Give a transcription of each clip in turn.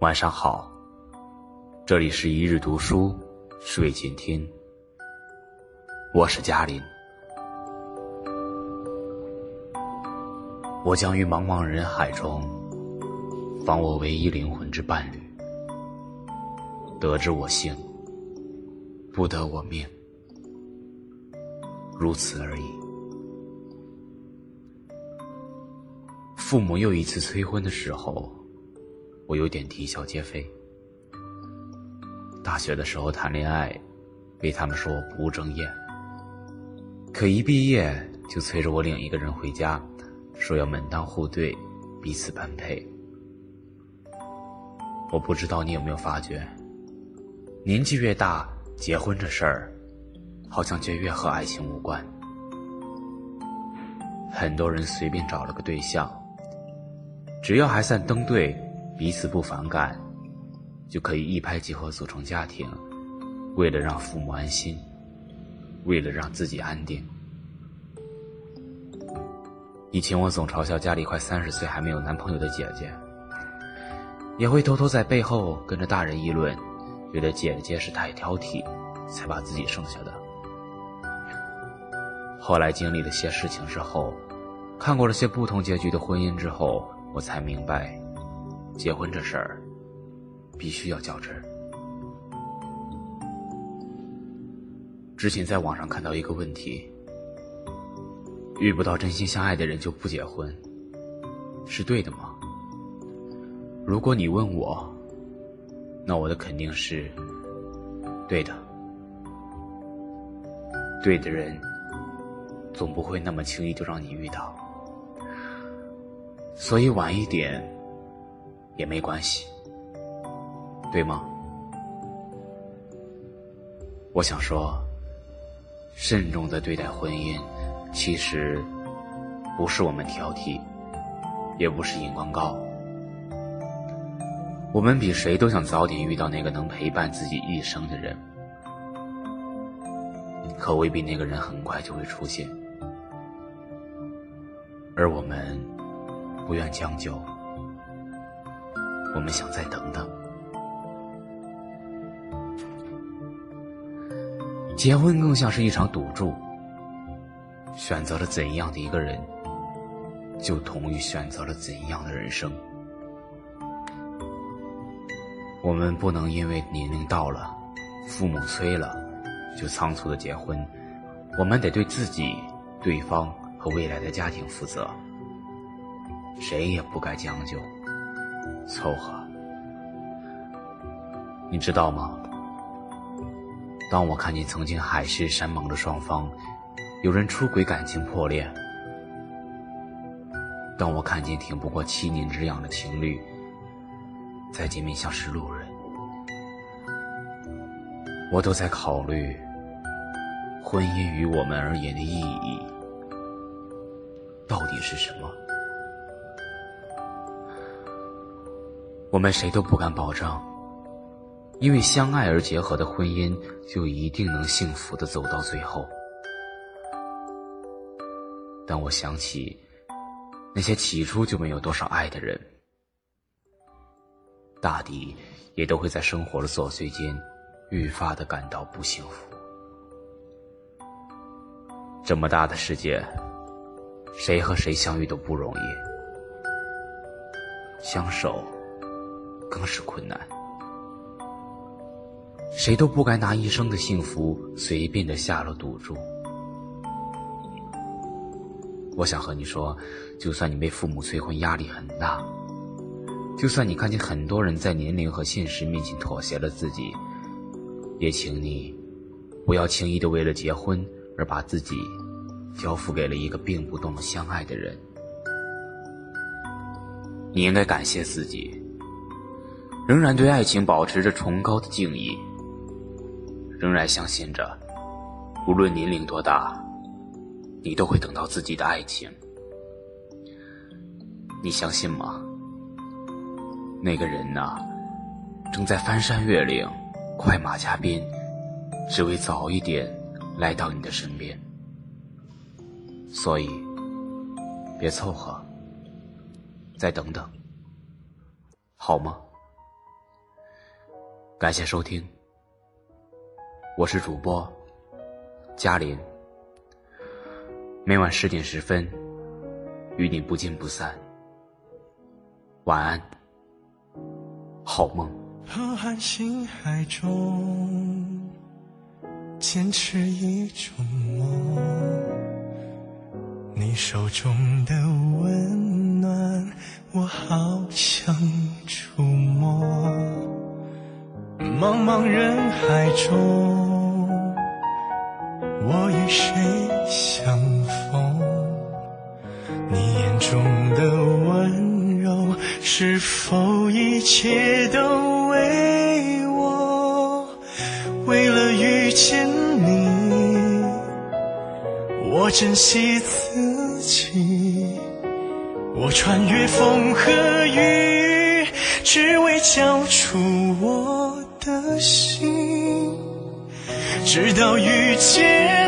晚上好，这里是一日读书，睡前听。我是嘉林，我将于茫茫人海中，访我唯一灵魂之伴侣。得之我幸，不得我命，如此而已。父母又一次催婚的时候。我有点啼笑皆非。大学的时候谈恋爱，被他们说我不务正业。可一毕业就催着我领一个人回家，说要门当户对，彼此般配。我不知道你有没有发觉，年纪越大，结婚这事儿，好像就越和爱情无关。很多人随便找了个对象，只要还算登对。彼此不反感，就可以一拍即合组成家庭。为了让父母安心，为了让自己安定。以前我总嘲笑家里快三十岁还没有男朋友的姐姐，也会偷偷在背后跟着大人议论，觉得姐姐是太挑剔，才把自己剩下的。后来经历了些事情之后，看过了些不同结局的婚姻之后，我才明白。结婚这事儿，必须要较真。之前在网上看到一个问题：遇不到真心相爱的人就不结婚，是对的吗？如果你问我，那我的肯定是对的。对的人，总不会那么轻易就让你遇到，所以晚一点。也没关系，对吗？我想说，慎重的对待婚姻，其实不是我们挑剔，也不是眼光高。我们比谁都想早点遇到那个能陪伴自己一生的人，可未必那个人很快就会出现，而我们不愿将就。我们想再等等。结婚更像是一场赌注，选择了怎样的一个人，就同于选择了怎样的人生。我们不能因为年龄到了，父母催了，就仓促的结婚。我们得对自己、对方和未来的家庭负责。谁也不该将就。凑合，你知道吗？当我看见曾经海誓山盟的双方，有人出轨，感情破裂；当我看见挺不过七年之痒的情侣，再见面像是路人，我都在考虑，婚姻于我们而言的意义到底是什么？我们谁都不敢保证，因为相爱而结合的婚姻就一定能幸福的走到最后。但我想起那些起初就没有多少爱的人，大抵也都会在生活的琐碎间愈发的感到不幸福。这么大的世界，谁和谁相遇都不容易，相守。更是困难，谁都不该拿一生的幸福随便的下了赌注。我想和你说，就算你被父母催婚，压力很大；就算你看见很多人在年龄和现实面前妥协了自己，也请你不要轻易的为了结婚而把自己交付给了一个并不懂得相爱的人。你应该感谢自己。仍然对爱情保持着崇高的敬意，仍然相信着，无论年龄多大，你都会等到自己的爱情。你相信吗？那个人呐，正在翻山越岭、快马加鞭，只为早一点来到你的身边。所以别凑合，再等等，好吗？感谢收听，我是主播嘉林，每晚十点十分与你不见不散，晚安，好梦。浩瀚星海中，坚持一种梦，你手中的温暖，我好想触摸。茫茫人海中，我与谁相逢？你眼中的温柔，是否一切都为我？为了遇见你，我珍惜自己，我穿越风和雨，只为交出我。的心，直到遇见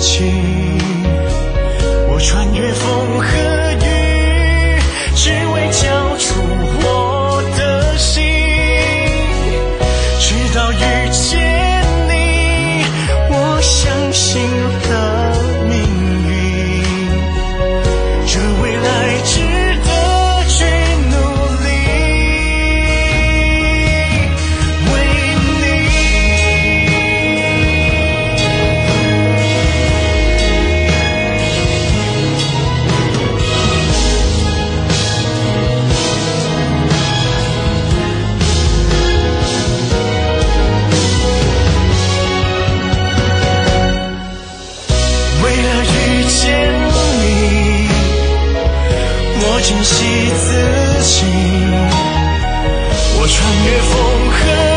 情。自己我穿越风和